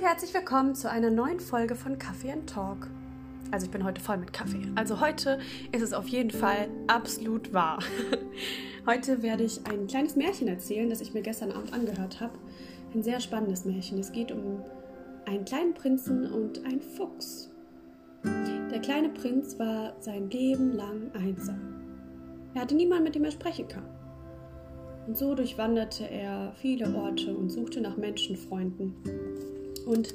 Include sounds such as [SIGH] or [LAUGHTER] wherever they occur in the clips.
und herzlich willkommen zu einer neuen Folge von Kaffee and Talk. Also ich bin heute voll mit Kaffee. Also heute ist es auf jeden Fall absolut wahr. [LAUGHS] Heute werde ich ein kleines Märchen erzählen, das ich mir gestern Abend angehört habe. Ein sehr spannendes Märchen. Es geht um einen kleinen Prinzen und einen Fuchs. Der kleine Prinz war sein Leben lang einsam. Er hatte niemanden, mit dem er sprechen kann. Und so durchwanderte er viele Orte und suchte nach Menschenfreunden. Und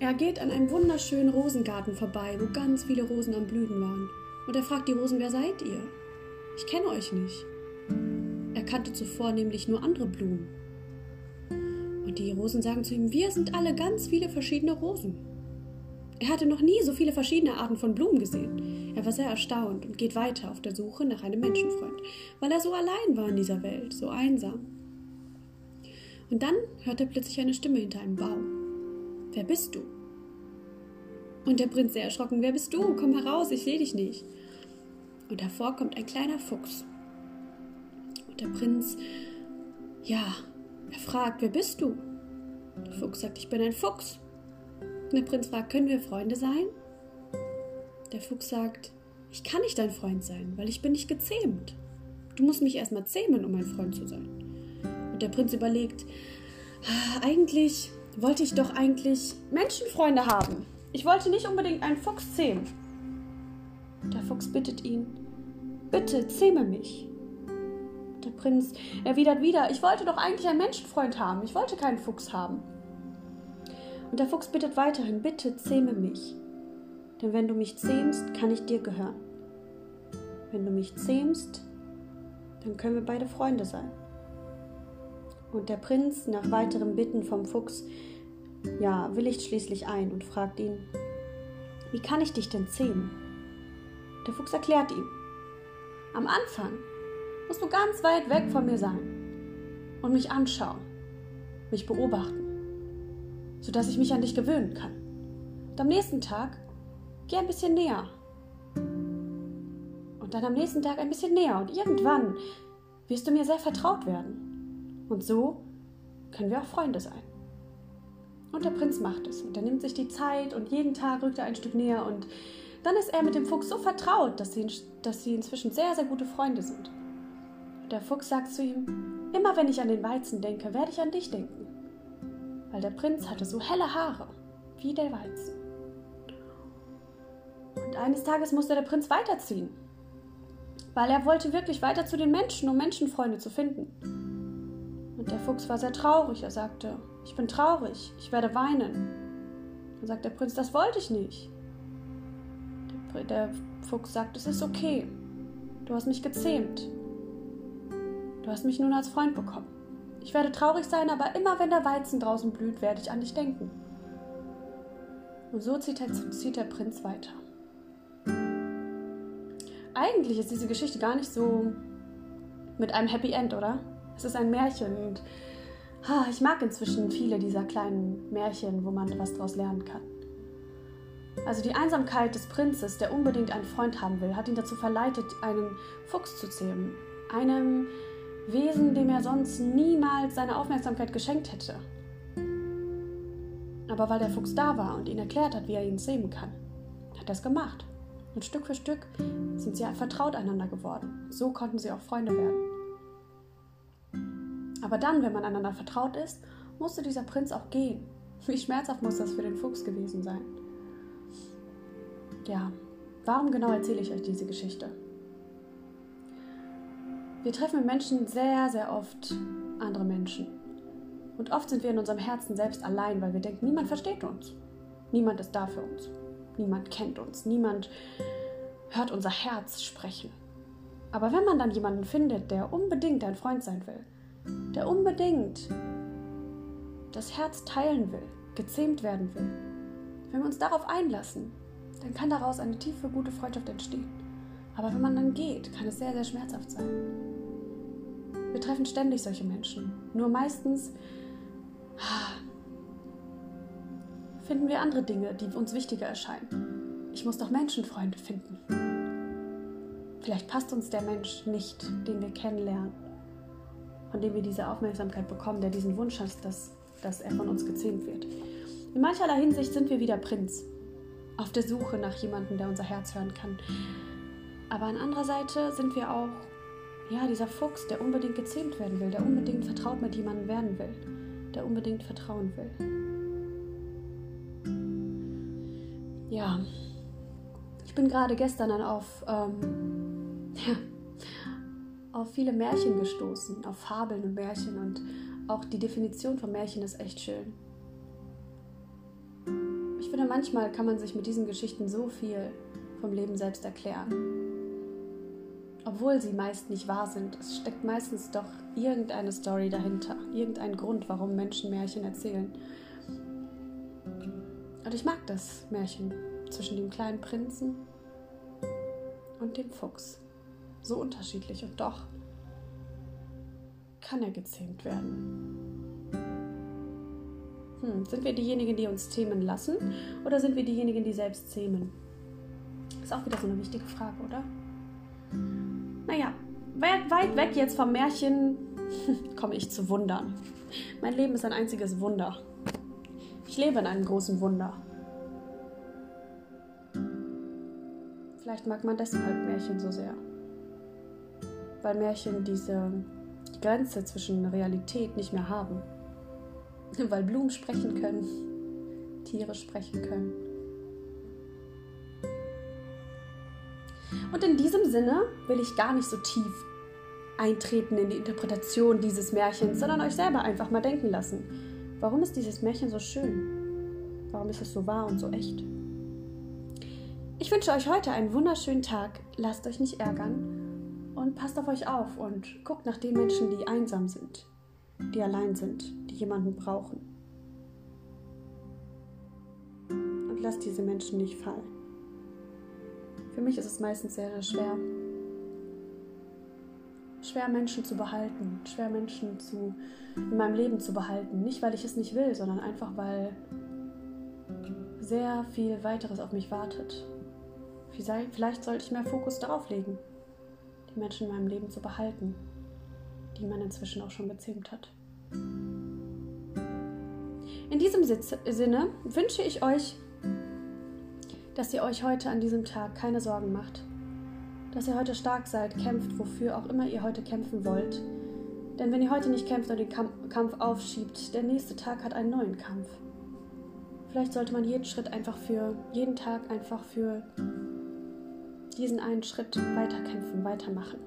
er geht an einem wunderschönen Rosengarten vorbei, wo ganz viele Rosen am Blühen waren. Und er fragt die Rosen, wer seid ihr? Ich kenne euch nicht. Er kannte zuvor nämlich nur andere Blumen. Und die Rosen sagen zu ihm, wir sind alle ganz viele verschiedene Rosen. Er hatte noch nie so viele verschiedene Arten von Blumen gesehen. Er war sehr erstaunt und geht weiter auf der Suche nach einem Menschenfreund, weil er so allein war in dieser Welt, so einsam. Und dann hört er plötzlich eine Stimme hinter einem Baum. Wer bist du? Und der Prinz sehr erschrocken, wer bist du? Komm heraus, ich sehe dich nicht. Und hervor kommt ein kleiner Fuchs. Und der Prinz, ja, er fragt, wer bist du? Der Fuchs sagt, ich bin ein Fuchs. Und der Prinz fragt, können wir Freunde sein? Der Fuchs sagt, ich kann nicht dein Freund sein, weil ich bin nicht gezähmt. Du musst mich erstmal zähmen, um mein Freund zu sein. Und der Prinz überlegt, ah, eigentlich wollte ich doch eigentlich Menschenfreunde haben. Ich wollte nicht unbedingt einen Fuchs zähmen. Der Fuchs bittet ihn, bitte zähme mich. Der Prinz erwidert wieder, ich wollte doch eigentlich einen Menschenfreund haben. Ich wollte keinen Fuchs haben. Und der Fuchs bittet weiterhin, bitte zähme mich. Denn wenn du mich zähmst, kann ich dir gehören. Wenn du mich zähmst, dann können wir beide Freunde sein. Und der Prinz, nach weiteren Bitten vom Fuchs, ja, willigt schließlich ein und fragt ihn, wie kann ich dich denn zähmen? Der Fuchs erklärt ihm, am Anfang musst du ganz weit weg von mir sein und mich anschauen, mich beobachten sodass ich mich an dich gewöhnen kann. Und am nächsten Tag geh ein bisschen näher. Und dann am nächsten Tag ein bisschen näher. Und irgendwann wirst du mir sehr vertraut werden. Und so können wir auch Freunde sein. Und der Prinz macht es. Und er nimmt sich die Zeit und jeden Tag rückt er ein Stück näher. Und dann ist er mit dem Fuchs so vertraut, dass sie, dass sie inzwischen sehr, sehr gute Freunde sind. Und der Fuchs sagt zu ihm, immer wenn ich an den Weizen denke, werde ich an dich denken weil der Prinz hatte so helle Haare wie der Weizen. Und eines Tages musste der Prinz weiterziehen, weil er wollte wirklich weiter zu den Menschen, um Menschenfreunde zu finden. Der Fuchs war sehr traurig. Er sagte, ich bin traurig, ich werde weinen. Dann sagt der Prinz, das wollte ich nicht. Der, der Fuchs sagt, es ist okay. Du hast mich gezähmt. Du hast mich nun als Freund bekommen. Ich werde traurig sein, aber immer wenn der Weizen draußen blüht, werde ich an dich denken. Und so zieht der, zieht der Prinz weiter. Eigentlich ist diese Geschichte gar nicht so mit einem Happy End, oder? Es ist ein Märchen und ich mag inzwischen viele dieser kleinen Märchen, wo man was daraus lernen kann. Also die Einsamkeit des Prinzes, der unbedingt einen Freund haben will, hat ihn dazu verleitet, einen Fuchs zu zähmen. Einem Wesen, dem er sonst niemals seine Aufmerksamkeit geschenkt hätte. Aber weil der Fuchs da war und ihn erklärt hat, wie er ihn zähmen kann, hat er es gemacht. Und Stück für Stück sind sie vertraut einander geworden. So konnten sie auch Freunde werden. Aber dann, wenn man einander vertraut ist, musste dieser Prinz auch gehen. Wie schmerzhaft muss das für den Fuchs gewesen sein? Ja, warum genau erzähle ich euch diese Geschichte? Wir treffen Menschen sehr, sehr oft andere Menschen. Und oft sind wir in unserem Herzen selbst allein, weil wir denken, niemand versteht uns. Niemand ist da für uns. Niemand kennt uns. Niemand hört unser Herz sprechen. Aber wenn man dann jemanden findet, der unbedingt ein Freund sein will, der unbedingt das Herz teilen will, gezähmt werden will, wenn wir uns darauf einlassen, dann kann daraus eine tiefe, gute Freundschaft entstehen. Aber wenn man dann geht, kann es sehr, sehr schmerzhaft sein. Wir treffen ständig solche Menschen. Nur meistens finden wir andere Dinge, die uns wichtiger erscheinen. Ich muss doch Menschenfreunde finden. Vielleicht passt uns der Mensch nicht, den wir kennenlernen, von dem wir diese Aufmerksamkeit bekommen, der diesen Wunsch hat, dass, dass er von uns gezähmt wird. In mancherlei Hinsicht sind wir wie der Prinz, auf der Suche nach jemandem, der unser Herz hören kann. Aber an anderer Seite sind wir auch, ja, dieser Fuchs, der unbedingt gezähmt werden will, der unbedingt vertraut mit jemandem werden will, der unbedingt vertrauen will. Ja, ich bin gerade gestern dann auf, ähm, [LAUGHS] ja, auf viele Märchen gestoßen, auf Fabeln und Märchen und auch die Definition von Märchen ist echt schön. Ich finde, manchmal kann man sich mit diesen Geschichten so viel vom Leben selbst erklären. Obwohl sie meist nicht wahr sind, es steckt meistens doch irgendeine Story dahinter, irgendein Grund, warum Menschen Märchen erzählen. Und ich mag das Märchen zwischen dem kleinen Prinzen und dem Fuchs. So unterschiedlich und doch kann er gezähmt werden. Hm, sind wir diejenigen, die uns zähmen lassen oder sind wir diejenigen, die selbst zähmen? Ist auch wieder so eine wichtige Frage, oder? Naja, weit weg jetzt vom Märchen [LAUGHS] komme ich zu Wundern. Mein Leben ist ein einziges Wunder. Ich lebe in einem großen Wunder. Vielleicht mag man deshalb Märchen so sehr. Weil Märchen diese Grenze zwischen Realität nicht mehr haben. [LAUGHS] Weil Blumen sprechen können, Tiere sprechen können. Und in diesem Sinne will ich gar nicht so tief eintreten in die Interpretation dieses Märchens, sondern euch selber einfach mal denken lassen. Warum ist dieses Märchen so schön? Warum ist es so wahr und so echt? Ich wünsche euch heute einen wunderschönen Tag. Lasst euch nicht ärgern und passt auf euch auf und guckt nach den Menschen, die einsam sind, die allein sind, die jemanden brauchen. Und lasst diese Menschen nicht fallen. Für mich ist es meistens sehr, sehr schwer, schwer Menschen zu behalten, schwer Menschen zu, in meinem Leben zu behalten. Nicht, weil ich es nicht will, sondern einfach, weil sehr viel weiteres auf mich wartet. Vielleicht sollte ich mehr Fokus darauf legen, Menschen in meinem Leben zu behalten, die man inzwischen auch schon gezähmt hat. In diesem Sinne wünsche ich euch dass ihr euch heute an diesem Tag keine Sorgen macht, dass ihr heute stark seid, kämpft, wofür auch immer ihr heute kämpfen wollt. Denn wenn ihr heute nicht kämpft und den Kampf aufschiebt, der nächste Tag hat einen neuen Kampf. Vielleicht sollte man jeden Schritt einfach für, jeden Tag einfach für diesen einen Schritt weiterkämpfen, weitermachen.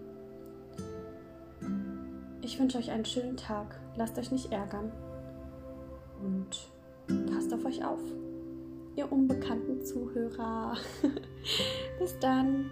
Ich wünsche euch einen schönen Tag, lasst euch nicht ärgern und passt auf euch auf ihr unbekannten Zuhörer. [LAUGHS] Bis dann.